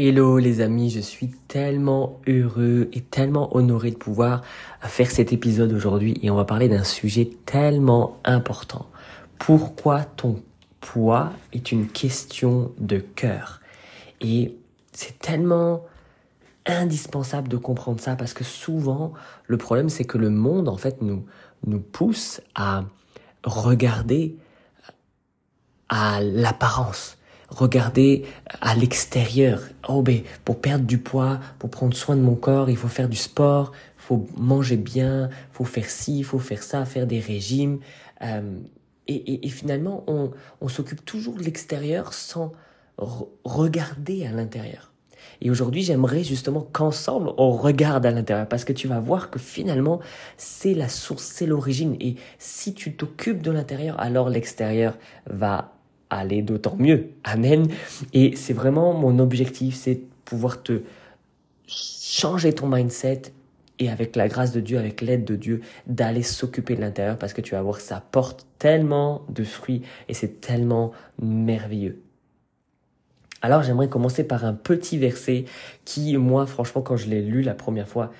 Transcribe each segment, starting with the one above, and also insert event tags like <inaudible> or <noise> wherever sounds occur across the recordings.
Hello les amis, je suis tellement heureux et tellement honoré de pouvoir faire cet épisode aujourd'hui et on va parler d'un sujet tellement important. Pourquoi ton poids est une question de cœur? Et c'est tellement indispensable de comprendre ça parce que souvent le problème c'est que le monde en fait nous nous pousse à regarder à l'apparence regarder à l'extérieur. Oh ben pour perdre du poids, pour prendre soin de mon corps, il faut faire du sport, faut manger bien, faut faire ci, faut faire ça, faire des régimes. Euh, et, finalement, on s'occupe toujours de l'extérieur sans regarder à l'intérieur. Et aujourd'hui, j'aimerais justement qu'ensemble, on regarde à l'intérieur parce que tu vas voir que finalement, c'est la source, c'est l'origine. Et si tu t'occupes de l'intérieur, alors l'extérieur va aller d'autant mieux. Amen. Et c'est vraiment mon objectif, c'est pouvoir te changer ton mindset et avec la grâce de Dieu, avec l'aide de Dieu, d'aller s'occuper de l'intérieur parce que tu vas voir ça porte tellement de fruits et c'est tellement merveilleux. Alors j'aimerais commencer par un petit verset qui, moi, franchement, quand je l'ai lu la première fois,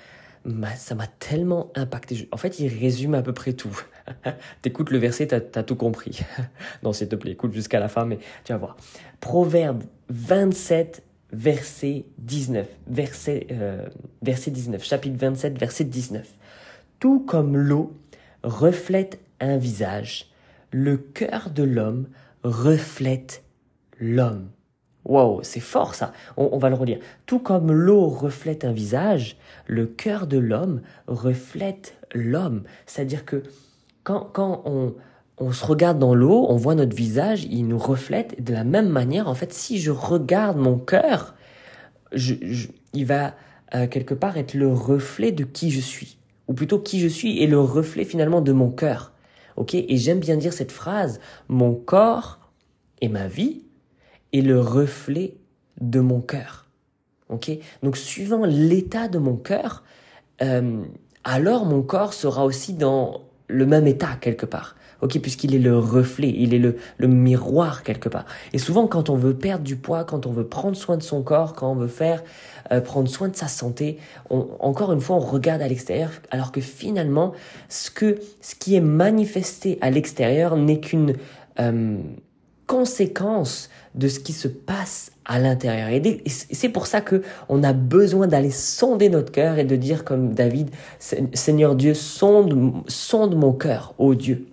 ça m'a tellement impacté. En fait, il résume à peu près tout. <laughs> T'écoutes le verset, t'as as tout compris. <laughs> non, s'il te plaît, écoute jusqu'à la fin, mais tu vas voir. Proverbe 27, verset 19. Verset, euh, verset 19. Chapitre 27, verset 19. Tout comme l'eau reflète un visage, le cœur de l'homme reflète l'homme. Wow, c'est fort ça. On, va le relire. Tout comme l'eau reflète un visage, le cœur de l'homme reflète l'homme. C'est-à-dire que quand, quand on, on se regarde dans l'eau, on voit notre visage, il nous reflète. de la même manière, en fait, si je regarde mon cœur, je, il va euh, quelque part être le reflet de qui je suis. Ou plutôt qui je suis est le reflet finalement de mon cœur. Ok? Et j'aime bien dire cette phrase, mon corps et ma vie est le reflet de mon cœur. Ok? Donc suivant l'état de mon cœur, euh, alors mon corps sera aussi dans le même état quelque part. Ok, puisqu'il est le reflet, il est le, le miroir quelque part. Et souvent, quand on veut perdre du poids, quand on veut prendre soin de son corps, quand on veut faire euh, prendre soin de sa santé, on, encore une fois, on regarde à l'extérieur, alors que finalement, ce que ce qui est manifesté à l'extérieur n'est qu'une euh, conséquence de ce qui se passe à l'intérieur. Et c'est pour ça que on a besoin d'aller sonder notre cœur et de dire comme David, Seigneur Dieu, sonde, sonde mon cœur, ô Dieu.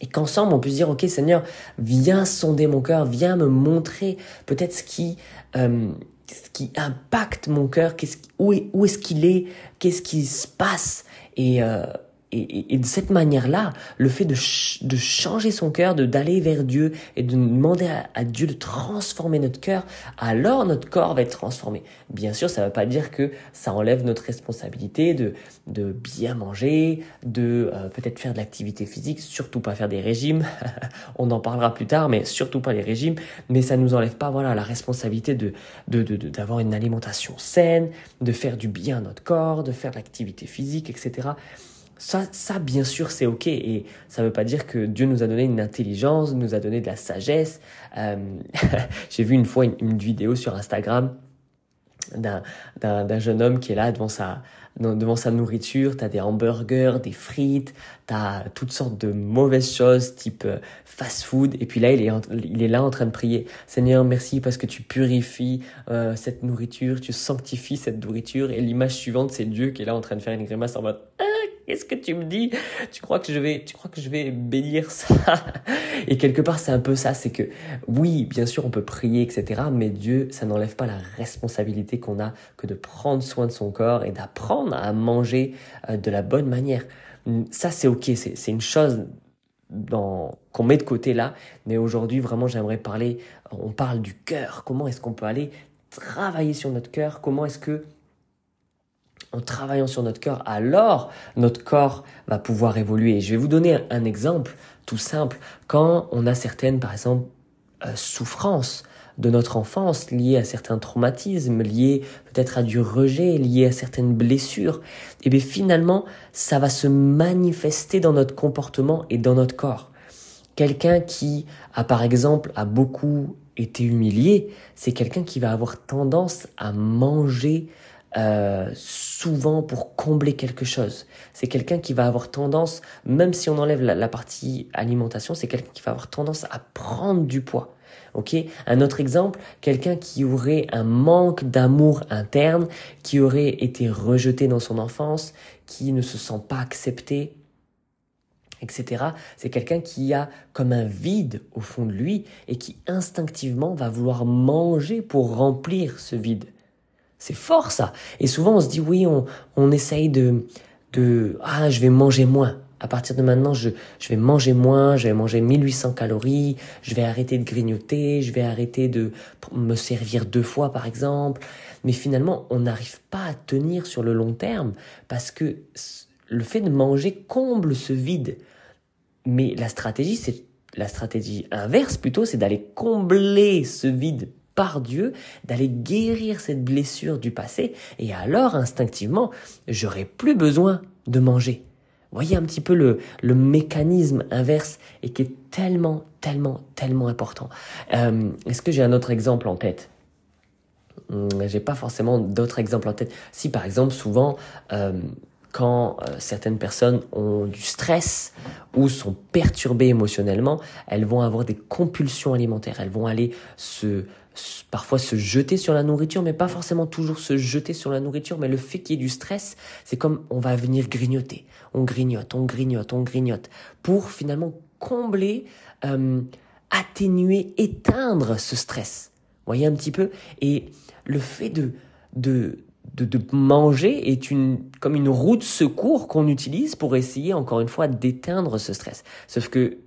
Et qu'ensemble, on puisse dire, OK Seigneur, viens sonder mon cœur, viens me montrer peut-être ce qui, euh, ce qui impacte mon cœur, où, est-ce qu'il est, qu'est-ce qui se passe. Et, euh, et, de cette manière-là, le fait de, de changer son cœur, de d'aller vers Dieu et de demander à, Dieu de transformer notre cœur, alors notre corps va être transformé. Bien sûr, ça ne veut pas dire que ça enlève notre responsabilité de, de bien manger, de euh, peut-être faire de l'activité physique, surtout pas faire des régimes. <laughs> On en parlera plus tard, mais surtout pas les régimes. Mais ça nous enlève pas, voilà, la responsabilité de d'avoir de, une alimentation saine, de faire du bien à notre corps, de faire de l'activité physique, etc. Ça, ça, bien sûr, c'est OK. Et ça ne veut pas dire que Dieu nous a donné une intelligence, nous a donné de la sagesse. Euh, <laughs> J'ai vu une fois une, vidéo sur Instagram d'un jeune homme qui est là devant sa, devant sa nourriture. Tu as des hamburgers, des frites, tu as toutes sortes de mauvaises choses type euh, fast-food. Et puis là, il est, il est là en train de prier. Seigneur, merci parce que tu purifies euh, cette nourriture, tu sanctifies cette nourriture. Et l'image suivante, c'est Dieu qui est là en train de faire une grimace en mode... Qu'est-ce que tu me dis Tu crois que je vais, tu crois que je vais bénir ça? Et quelque part, c'est un peu ça, c'est que oui, bien sûr, on peut prier, etc. Mais Dieu, ça n'enlève pas la responsabilité qu'on a que de prendre soin de son corps et d'apprendre à manger euh, de la bonne manière. Ça, c'est ok, c'est une chose qu'on met de côté là. Mais aujourd'hui, vraiment, j'aimerais parler. On parle du cœur. Comment est-ce qu'on peut aller travailler sur notre cœur? Comment est-ce que en travaillant sur notre cœur, alors notre corps va pouvoir évoluer. Je vais vous donner un, exemple tout simple. Quand on a certaines, par exemple, euh, souffrances de notre enfance liées à certains traumatismes, liées peut-être à du rejet, liées à certaines blessures, et eh bien finalement, ça va se manifester dans notre comportement et dans notre corps. Quelqu'un qui a par exemple a beaucoup été humilié, c'est quelqu'un qui va avoir tendance à manger euh, souvent pour combler quelque chose. C'est quelqu'un qui va avoir tendance, même si on enlève la, partie alimentation, c'est quelqu'un qui va avoir tendance à prendre du poids. Ok? Un autre exemple, quelqu'un qui aurait un manque d'amour interne, qui aurait été rejeté dans son enfance, qui ne se sent pas accepté, etc. C'est quelqu'un qui a comme un vide au fond de lui et qui instinctivement va vouloir manger pour remplir ce vide. C'est fort ça. Et souvent on se dit oui, on, on essaye de, de ah je vais manger moins. À partir de maintenant, je, je vais manger moins, je vais manger 1800 calories, je vais arrêter de grignoter, je vais arrêter de me servir deux fois par exemple. Mais finalement, on n'arrive pas à tenir sur le long terme parce que le fait de manger comble ce vide. Mais la stratégie, c'est la stratégie inverse plutôt, c'est d'aller combler ce vide par Dieu, d'aller guérir cette blessure du passé, et alors instinctivement, j'aurai plus besoin de manger. Voyez un petit peu le, le mécanisme inverse et qui est tellement, tellement, tellement important. Euh, est-ce que j'ai un autre exemple en tête? Hmm, J'ai pas forcément d'autres exemples en tête. Si par exemple, souvent, euh, quand euh, certaines personnes ont du stress ou sont perturbées émotionnellement, elles vont avoir des compulsions alimentaires. Elles vont aller se parfois se jeter sur la nourriture, mais pas forcément toujours se jeter sur la nourriture, mais le fait qu'il y ait du stress, c'est comme on va venir grignoter. On grignote, on grignote, on grignote, pour finalement combler, euh, atténuer, éteindre ce stress. Voyez un petit peu? Et le fait de, de, de, manger est une, comme une roue de secours qu'on utilise pour essayer, encore une fois, d'éteindre ce stress. Sauf que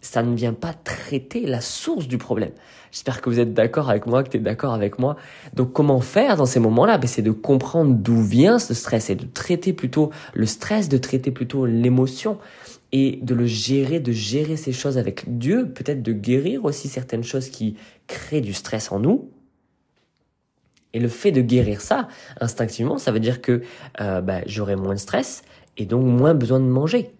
ça ne vient pas traiter la source du problème. J'espère que vous êtes d'accord avec moi, que tu es d'accord avec moi. Donc comment faire dans ces moments-là? Ben, C'est de comprendre d'où vient ce stress et de traiter plutôt le stress, de traiter plutôt l'émotion et de le gérer, de gérer ces choses avec Dieu, peut-être de guérir aussi certaines choses qui créent du stress en nous, et le fait de guérir ça, instinctivement, ça veut dire que euh, bah, j'aurai moins de stress et donc moins besoin de manger.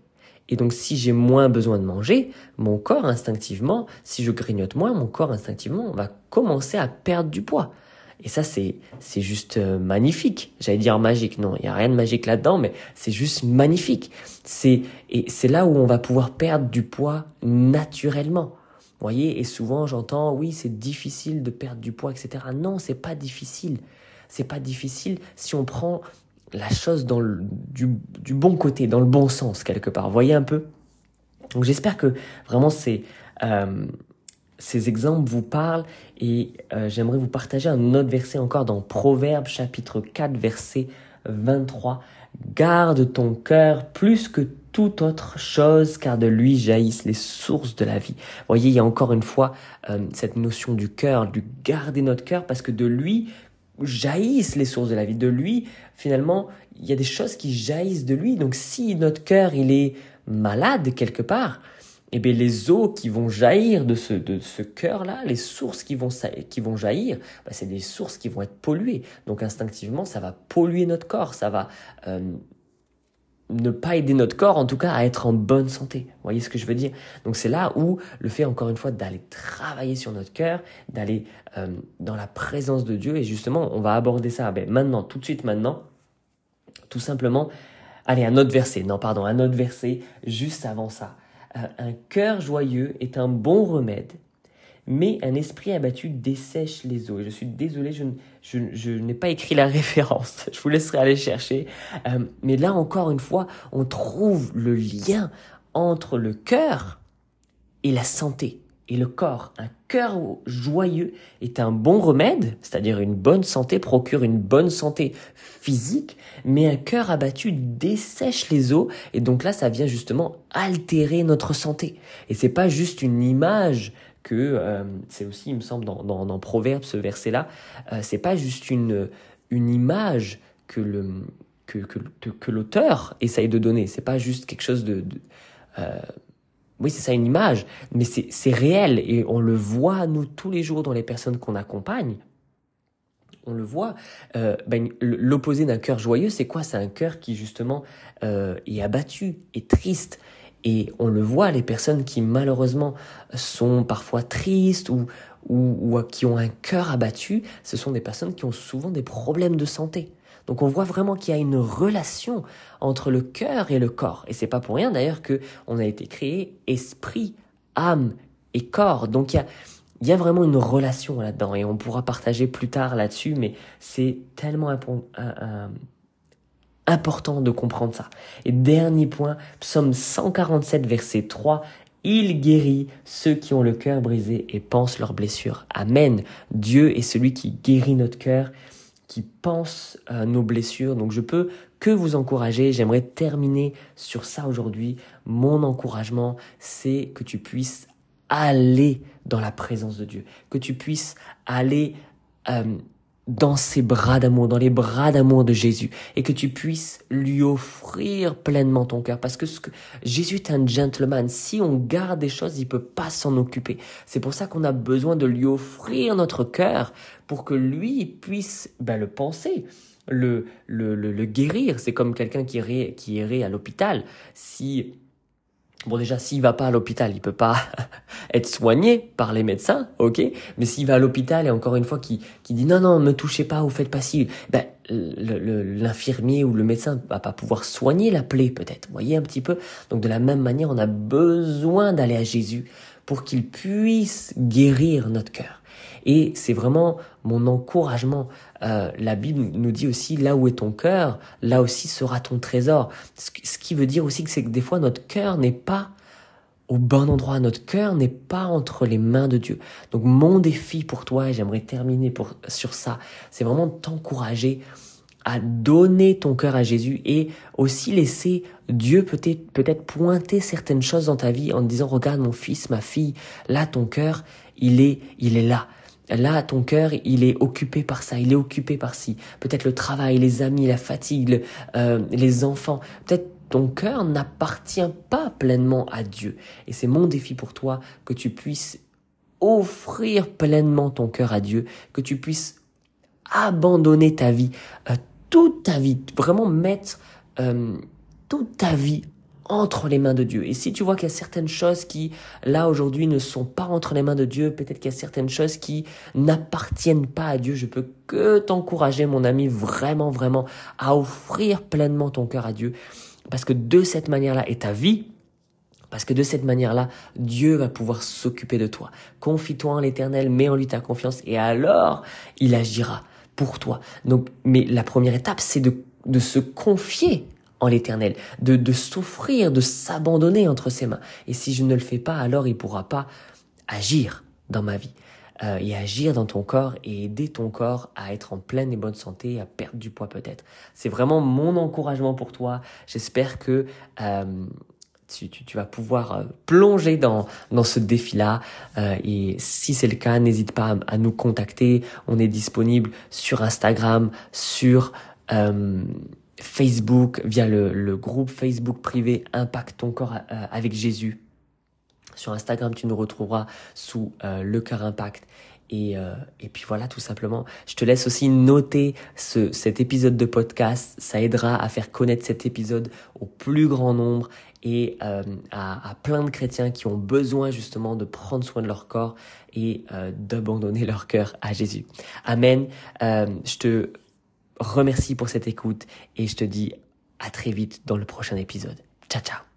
Et donc si j'ai moins besoin de manger, mon corps instinctivement, si je grignote moins, mon corps instinctivement va commencer à perdre du poids. Et ça, c'est, c'est juste euh, magnifique. J'allais dire magique. Non, il n'y a rien de magique là-dedans, mais c'est juste magnifique. C'est, et c'est là où on va pouvoir perdre du poids naturellement voyez, et souvent j'entends, oui, c'est difficile de perdre du poids, etc. Non, c'est pas difficile. C'est pas difficile si on prend la chose dans le, du, bon côté, dans le bon sens quelque part. Voyez un peu. Donc j'espère que vraiment ces, euh, ces exemples vous parlent et euh, j'aimerais vous partager un autre verset encore dans Proverbes chapitre 4 verset 23. Garde ton cœur plus que toute autre chose, car de lui jaillissent les sources de la vie. Voyez, il y a encore une fois euh, cette notion du cœur, du garder notre cœur, parce que de lui jaillissent les sources de la vie. De lui, finalement, il y a des choses qui jaillissent de lui. Donc si notre cœur, il est malade quelque part, eh bien, les eaux qui vont jaillir de ce, de ce cœur-là, les sources qui vont, qui vont jaillir, bah, c'est des sources qui vont être polluées. Donc instinctivement, ça va polluer notre corps, ça va euh, ne pas aider notre corps, en tout cas, à être en bonne santé. Vous voyez ce que je veux dire? Donc c'est là où le fait, encore une fois, d'aller travailler sur notre cœur, d'aller euh, dans la présence de Dieu, et justement, on va aborder ça ben, maintenant, tout de suite maintenant, tout simplement. Allez, un autre verset, non, pardon, un autre verset, juste avant ça. Euh, un cœur joyeux est un bon remède, mais un esprit abattu dessèche les eaux. Je suis désolé, je, je, n'ai pas écrit la <laughs> référence. Je vous laisserai aller chercher. Euh, mais là encore une fois, on trouve le lien entre le cœur et la santé et le corps. Un cœur joyeux est un bon remède, c'est-à-dire une bonne santé procure une bonne santé physique, mais un cœur abattu dessèche les os et donc là ça vient justement altérer notre santé. Et c'est pas juste une image que euh, c'est aussi il me semble dans, dans, Proverbe ce verset là, euh, c'est pas juste une une image que le que, que, que, l'auteur essaye de donner, c'est pas juste quelque chose de, euh, oui, c'est ça une image, mais c'est réel et on le voit, nous, tous les jours dans les personnes qu'on accompagne. On le voit. Ben, L'opposé d'un cœur joyeux, c'est quoi? C'est un cœur qui, justement, est abattu, est triste. Et on le voit, les personnes qui, malheureusement, sont parfois tristes ou, ou, qui ont un cœur abattu, ce sont des personnes qui ont souvent des problèmes de santé. Donc on voit vraiment qu'il y a une relation entre le cœur et le corps. Et c'est pas pour rien d'ailleurs que on a été créé esprit, âme et corps. Donc il y a, il y a vraiment une relation là-dedans et on pourra partager plus tard là-dessus, mais c'est tellement important de comprendre ça. Et dernier point, psaume 147, verset 3, il guérit ceux qui ont le cœur brisé et pensent leurs blessures. Amen. Dieu est celui qui guérit notre cœur, qui pense à nos blessures. Donc je peux que vous encourager. J'aimerais terminer sur ça aujourd'hui. Mon encouragement, c'est que tu puisses aller dans la présence de Dieu, que tu puisses aller euh, dans ses bras d'amour, dans les bras d'amour de Jésus, et que tu puisses lui offrir pleinement ton cœur. Parce que, ce que Jésus est un gentleman. Si on garde des choses, il peut pas s'en occuper. C'est pour ça qu'on a besoin de lui offrir notre cœur pour que lui puisse ben, le penser. Le, le, le, guérir. C'est comme quelqu'un qui irait, qui irait à l'hôpital. Si Bon déjà, s'il va pas à l'hôpital, il peut pas <laughs> être soigné par les médecins, ok Mais s'il va à l'hôpital et encore une fois qui qui dit non non, me touchez pas ou faites pas ci, ben l'infirmier ou le médecin va pas pouvoir soigner la plaie peut-être. Voyez un petit peu? Donc de la même manière, on a besoin d'aller à Jésus pour qu'il puisse guérir notre cœur. Et c'est vraiment mon encouragement. Euh, la Bible nous dit aussi, là où est ton cœur, là aussi sera ton trésor. Ce, qui veut dire aussi que c'est que des fois notre cœur n'est pas au bon endroit. Notre cœur n'est pas entre les mains de Dieu. Donc mon défi pour toi, et j'aimerais terminer pour, sur ça, c'est vraiment t'encourager à donner ton cœur à Jésus et aussi laisser Dieu peut-être peut-être pointer certaines choses dans ta vie en te disant regarde mon fils, ma fille, là ton cœur, il est il est là. Là, ton cœur, il est occupé par ça, il est occupé par ci. Peut-être le travail, les amis, la fatigue, euh, les enfants. Peut-être ton cœur n'appartient pas pleinement à Dieu. Et c'est mon défi pour toi que tu puisses offrir pleinement ton cœur à Dieu, que tu puisses abandonner ta vie, euh, toute ta vie, vraiment mettre euh, toute ta vie entre les mains de Dieu. Et si tu vois qu'il y a certaines choses qui, là, aujourd'hui, ne sont pas entre les mains de Dieu, peut-être qu'il y a certaines choses qui n'appartiennent pas à Dieu, je peux que t'encourager, mon ami, vraiment, vraiment, à offrir pleinement ton cœur à Dieu. Parce que de cette manière-là, et ta vie, parce que de cette manière-là, Dieu va pouvoir s'occuper de toi. Confie-toi en l'éternel, mets en lui ta confiance, et alors, il agira pour toi. Donc, mais la première étape, c'est de, de se confier en l'éternel, de, de s'offrir, de s'abandonner entre ses mains. Et si je ne le fais pas, alors il pourra pas agir dans ma vie. Euh, et agir dans ton corps et aider ton corps à être en pleine et bonne santé, à perdre du poids peut-être. C'est vraiment mon encouragement pour toi. J'espère que euh, tu, tu, tu, vas pouvoir euh, plonger dans, dans ce défi-là. Euh, et si c'est le cas, n'hésite pas à, à, nous contacter. On est disponible sur Instagram, sur... Euh, Facebook, via le, groupe Facebook privé Impact ton corps euh, avec Jésus. Sur Instagram, tu nous retrouveras sous euh, le cœur Impact. Et, euh, et puis voilà, tout simplement. Je te laisse aussi noter ce, cet épisode de podcast. Ça aidera à faire connaître cet épisode au plus grand nombre et à, à, plein de chrétiens qui ont besoin justement de prendre soin de leur corps et d'abandonner leur cœur à Jésus. Amen. je te remercie pour cette écoute et je te dis à très vite dans le prochain épisode. Ciao ciao